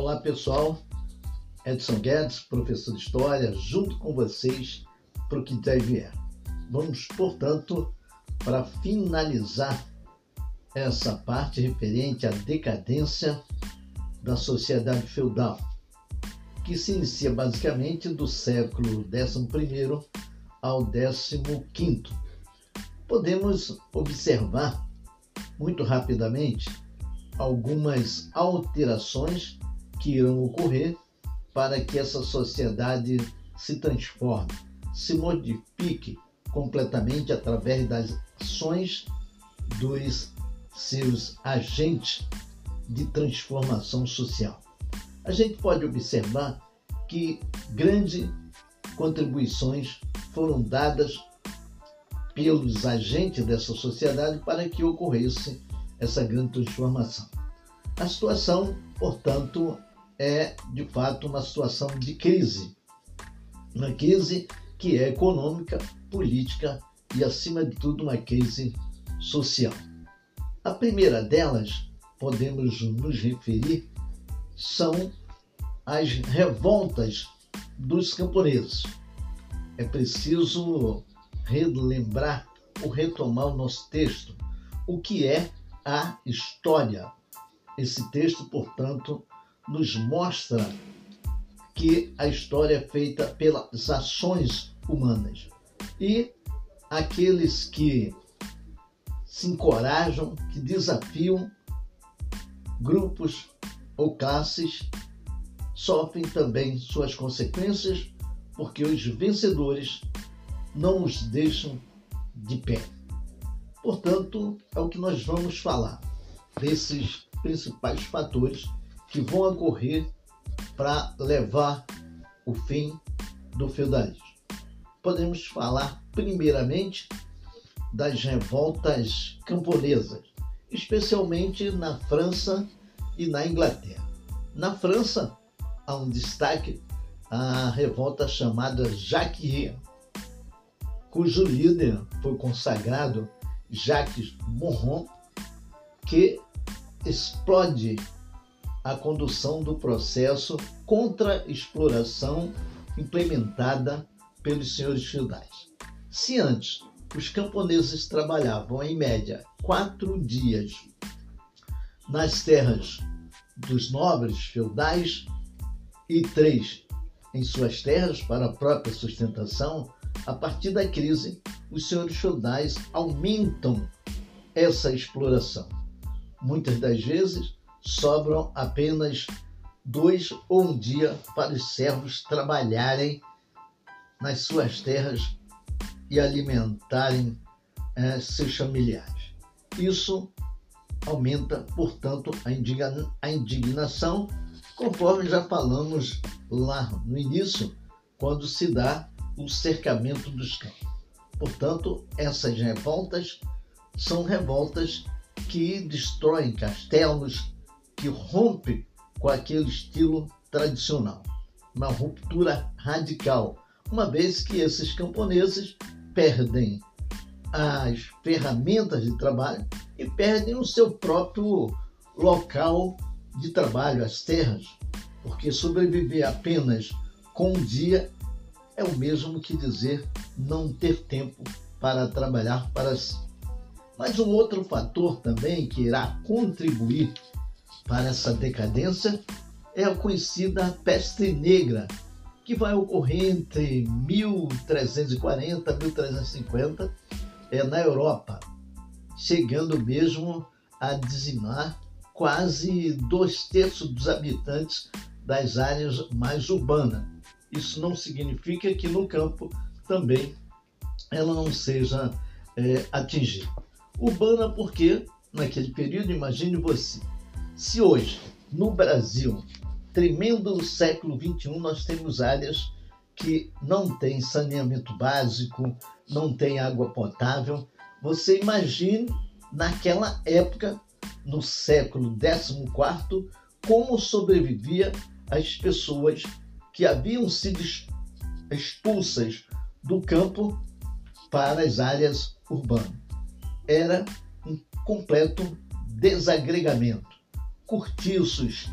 Olá pessoal, Edson Guedes, professor de História, junto com vocês para o que der vier. Vamos, portanto, para finalizar essa parte referente à decadência da sociedade feudal, que se inicia basicamente do século XI ao XV. Podemos observar muito rapidamente algumas alterações que irão ocorrer para que essa sociedade se transforme, se modifique completamente através das ações dos seus agentes de transformação social. A gente pode observar que grandes contribuições foram dadas pelos agentes dessa sociedade para que ocorresse essa grande transformação. A situação, portanto, é de fato uma situação de crise. Uma crise que é econômica, política e, acima de tudo, uma crise social. A primeira delas, podemos nos referir, são as revoltas dos camponeses. É preciso relembrar ou retomar o nosso texto, o que é a história. Esse texto, portanto, nos mostra que a história é feita pelas ações humanas. E aqueles que se encorajam, que desafiam grupos ou classes, sofrem também suas consequências, porque os vencedores não os deixam de pé. Portanto, é o que nós vamos falar desses principais fatores que vão ocorrer para levar o fim do feudalismo. Podemos falar primeiramente das revoltas camponesas, especialmente na França e na Inglaterra. Na França, há um destaque a revolta chamada Jacques, cujo líder foi consagrado Jacques Morron, que explode a condução do processo contra exploração implementada pelos senhores feudais. Se antes os camponeses trabalhavam em média quatro dias nas terras dos nobres feudais e três em suas terras para a própria sustentação, a partir da crise, os senhores feudais aumentam essa exploração. Muitas das vezes sobram apenas dois ou um dia para os servos trabalharem nas suas terras e alimentarem é, seus familiares. Isso aumenta, portanto, a, indigna a indignação, conforme já falamos lá no início, quando se dá o cercamento dos campos. Portanto, essas revoltas são revoltas que destroem castelos, que rompem com aquele estilo tradicional. Uma ruptura radical, uma vez que esses camponeses perdem as ferramentas de trabalho e perdem o seu próprio local de trabalho, as terras, porque sobreviver apenas com um dia é o mesmo que dizer não ter tempo para trabalhar para si. Mas um outro fator também que irá contribuir para essa decadência é a conhecida peste negra, que vai ocorrer entre 1340 e 1350 é, na Europa, chegando mesmo a dizimar quase dois terços dos habitantes das áreas mais urbanas isso não significa que no campo também ela não seja é, atingida. Urbana porque, naquele período, imagine você, se hoje, no Brasil, tremendo século XXI, nós temos áreas que não têm saneamento básico, não têm água potável, você imagine naquela época, no século XIV, como sobrevivia as pessoas que haviam sido expulsas do campo para as áreas urbanas. Era um completo desagregamento. Cortiços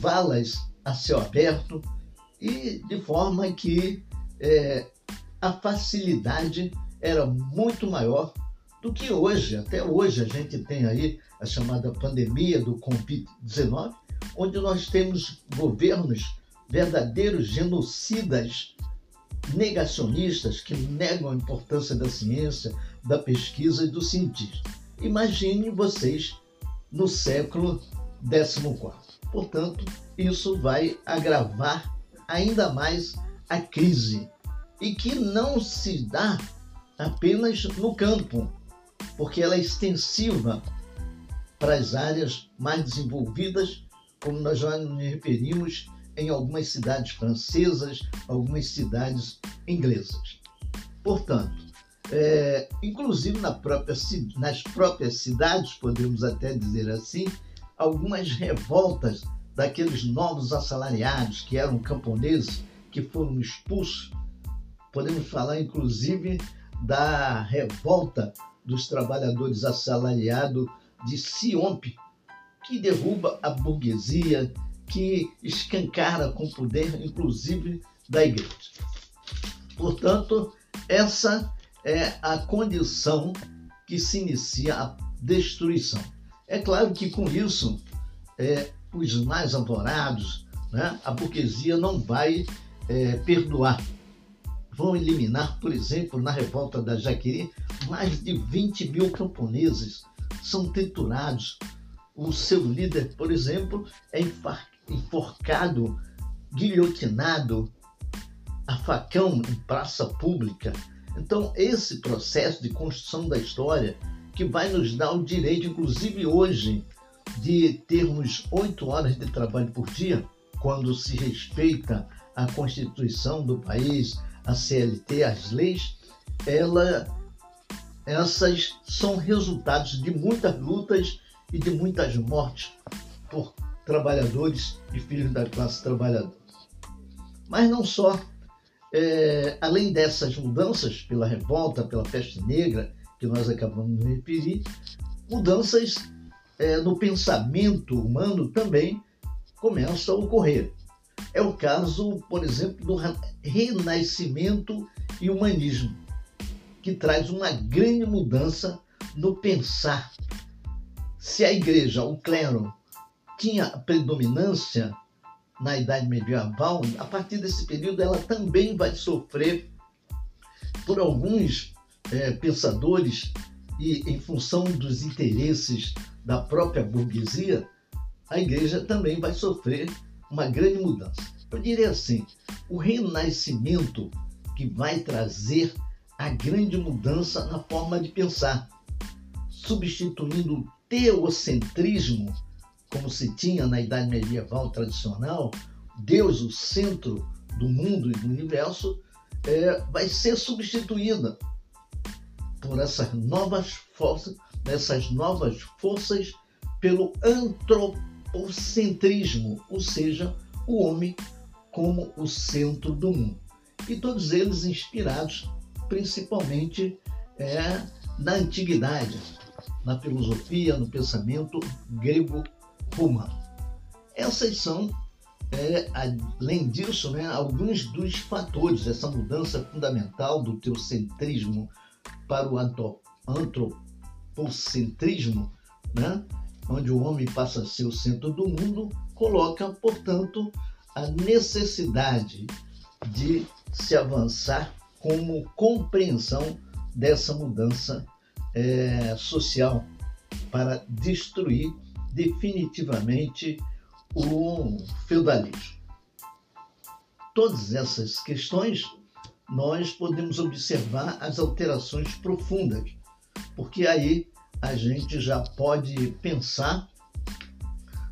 valas a céu aberto e de forma que é, a facilidade era muito maior do que hoje. Até hoje a gente tem aí a chamada pandemia do Covid-19, onde nós temos governos verdadeiros genocidas, negacionistas, que negam a importância da ciência, da pesquisa e do cientista. Imagine vocês no século XIV. Portanto, isso vai agravar ainda mais a crise e que não se dá apenas no campo, porque ela é extensiva para as áreas mais desenvolvidas, como nós já nos referimos em algumas cidades francesas, algumas cidades inglesas. Portanto, é, inclusive na própria, nas próprias cidades, podemos até dizer assim, algumas revoltas daqueles novos assalariados que eram camponeses que foram expulsos. Podemos falar, inclusive, da revolta dos trabalhadores assalariados de Siompe, que derruba a burguesia, que escancara com poder, inclusive, da igreja. Portanto, essa é a condição que se inicia a destruição. É claro que com isso, é, os mais alvorados, né, a burguesia não vai é, perdoar. Vão eliminar, por exemplo, na revolta da Jaquiri, mais de 20 mil camponeses são triturados. O seu líder, por exemplo, é enforcado, guilhotinado a facão em praça pública. Então, esse processo de construção da história que vai nos dar o direito, inclusive hoje, de termos oito horas de trabalho por dia, quando se respeita a Constituição do país, a CLT, as leis, ela, essas são resultados de muitas lutas e de muitas mortes por trabalhadores e filhos da classe trabalhadora. Mas não só. É, além dessas mudanças pela revolta, pela peste negra, que nós acabamos de referir, mudanças é, no pensamento humano também começa a ocorrer. É o caso, por exemplo, do renascimento e humanismo, que traz uma grande mudança no pensar. Se a igreja, o clero, tinha predominância na Idade Medieval, a partir desse período ela também vai sofrer por alguns é, pensadores e em função dos interesses da própria burguesia, a igreja também vai sofrer uma grande mudança. Eu diria assim: o renascimento que vai trazer a grande mudança na forma de pensar, substituindo o teocentrismo, como se tinha na Idade Medieval tradicional, Deus, o centro do mundo e do universo, é, vai ser substituída por essas novas forças dessas novas forças pelo antropocentrismo, ou seja, o homem como o centro do mundo. E todos eles inspirados principalmente é, na antiguidade, na filosofia, no pensamento grego-romano. Essas são, é, além disso, né, alguns dos fatores dessa mudança fundamental do teocentrismo para o antropocentrismo né? onde o homem passa a ser o centro do mundo, coloca, portanto, a necessidade de se avançar como compreensão dessa mudança é, social para destruir definitivamente o feudalismo. Todas essas questões nós podemos observar as alterações profundas porque aí a gente já pode pensar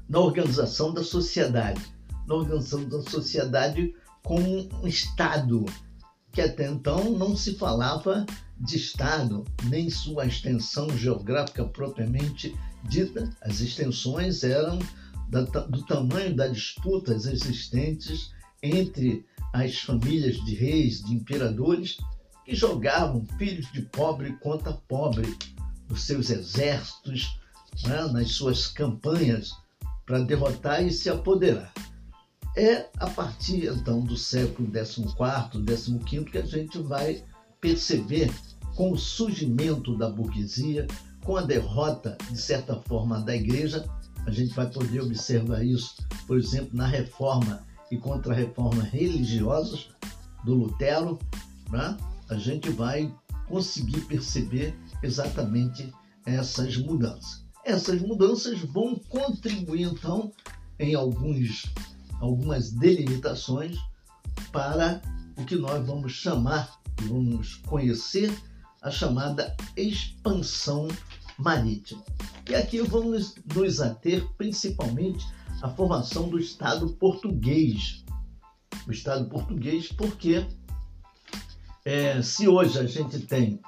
na organização da sociedade, na organização da sociedade como um Estado, que até então não se falava de Estado, nem sua extensão geográfica propriamente dita. As extensões eram do tamanho das disputas existentes entre as famílias de reis, de imperadores que jogavam filhos de pobre contra pobre nos seus exércitos, né, nas suas campanhas para derrotar e se apoderar. É a partir então do século XIV, XV que a gente vai perceber com o surgimento da burguesia, com a derrota, de certa forma, da igreja, a gente vai poder observar isso, por exemplo, na reforma e contra-reforma religiosas do Lutero, né? a gente vai conseguir perceber exatamente essas mudanças. Essas mudanças vão contribuir, então, em alguns, algumas delimitações para o que nós vamos chamar, vamos conhecer a chamada expansão marítima. E aqui vamos nos ater principalmente à formação do Estado português. O Estado português, porque é, se hoje a gente tem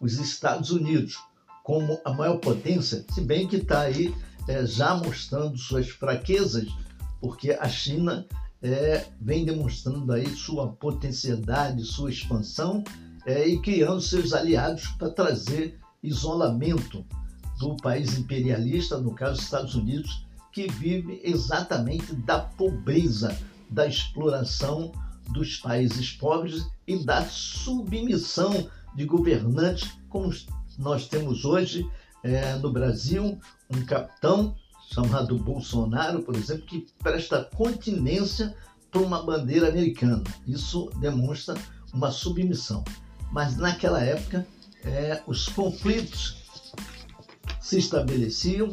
os Estados Unidos como a maior potência, se bem que está aí é, já mostrando suas fraquezas, porque a China é, vem demonstrando aí sua potencialidade, sua expansão é, e criando seus aliados para trazer isolamento do país imperialista, no caso Estados Unidos, que vive exatamente da pobreza, da exploração dos países pobres e da submissão de governantes, como nós temos hoje é, no Brasil, um capitão chamado Bolsonaro, por exemplo, que presta continência para uma bandeira americana. Isso demonstra uma submissão mas naquela época é, os conflitos se estabeleciam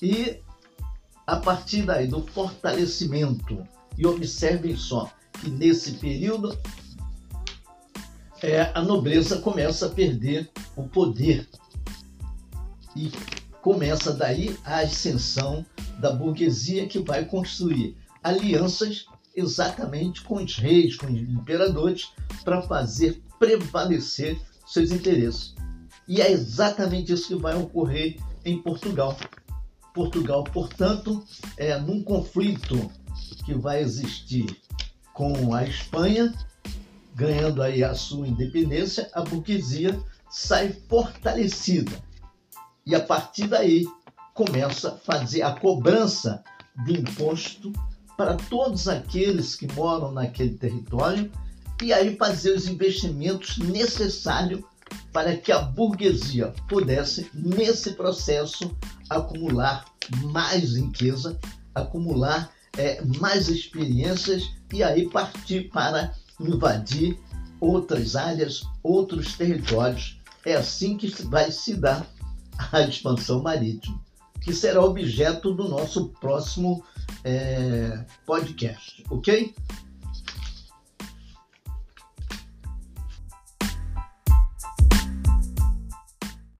e a partir daí do fortalecimento, e observem só que nesse período é, a nobreza começa a perder o poder e começa daí a ascensão da burguesia que vai construir alianças exatamente com os reis, com os imperadores, para fazer prevalecer seus interesses. E é exatamente isso que vai ocorrer em Portugal. Portugal, portanto, é num conflito que vai existir com a Espanha, ganhando aí a sua independência, a burguesia sai fortalecida. E a partir daí começa a fazer a cobrança de imposto para todos aqueles que moram naquele território e aí fazer os investimentos necessários para que a burguesia pudesse, nesse processo, acumular mais riqueza, acumular é, mais experiências e aí partir para invadir outras áreas, outros territórios. É assim que vai se dar a expansão marítima, que será objeto do nosso próximo é, podcast, ok?